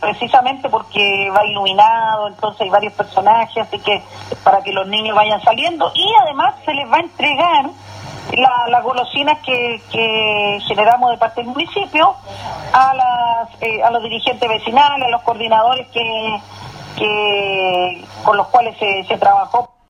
precisamente porque va iluminado, entonces hay varios personajes, así que para que los niños vayan saliendo y además se les va a entregar las golosinas que, generamos de parte del municipio a, las, eh, a los dirigentes vecinales, a los coordinadores que, que con los cuales se, se trabajó.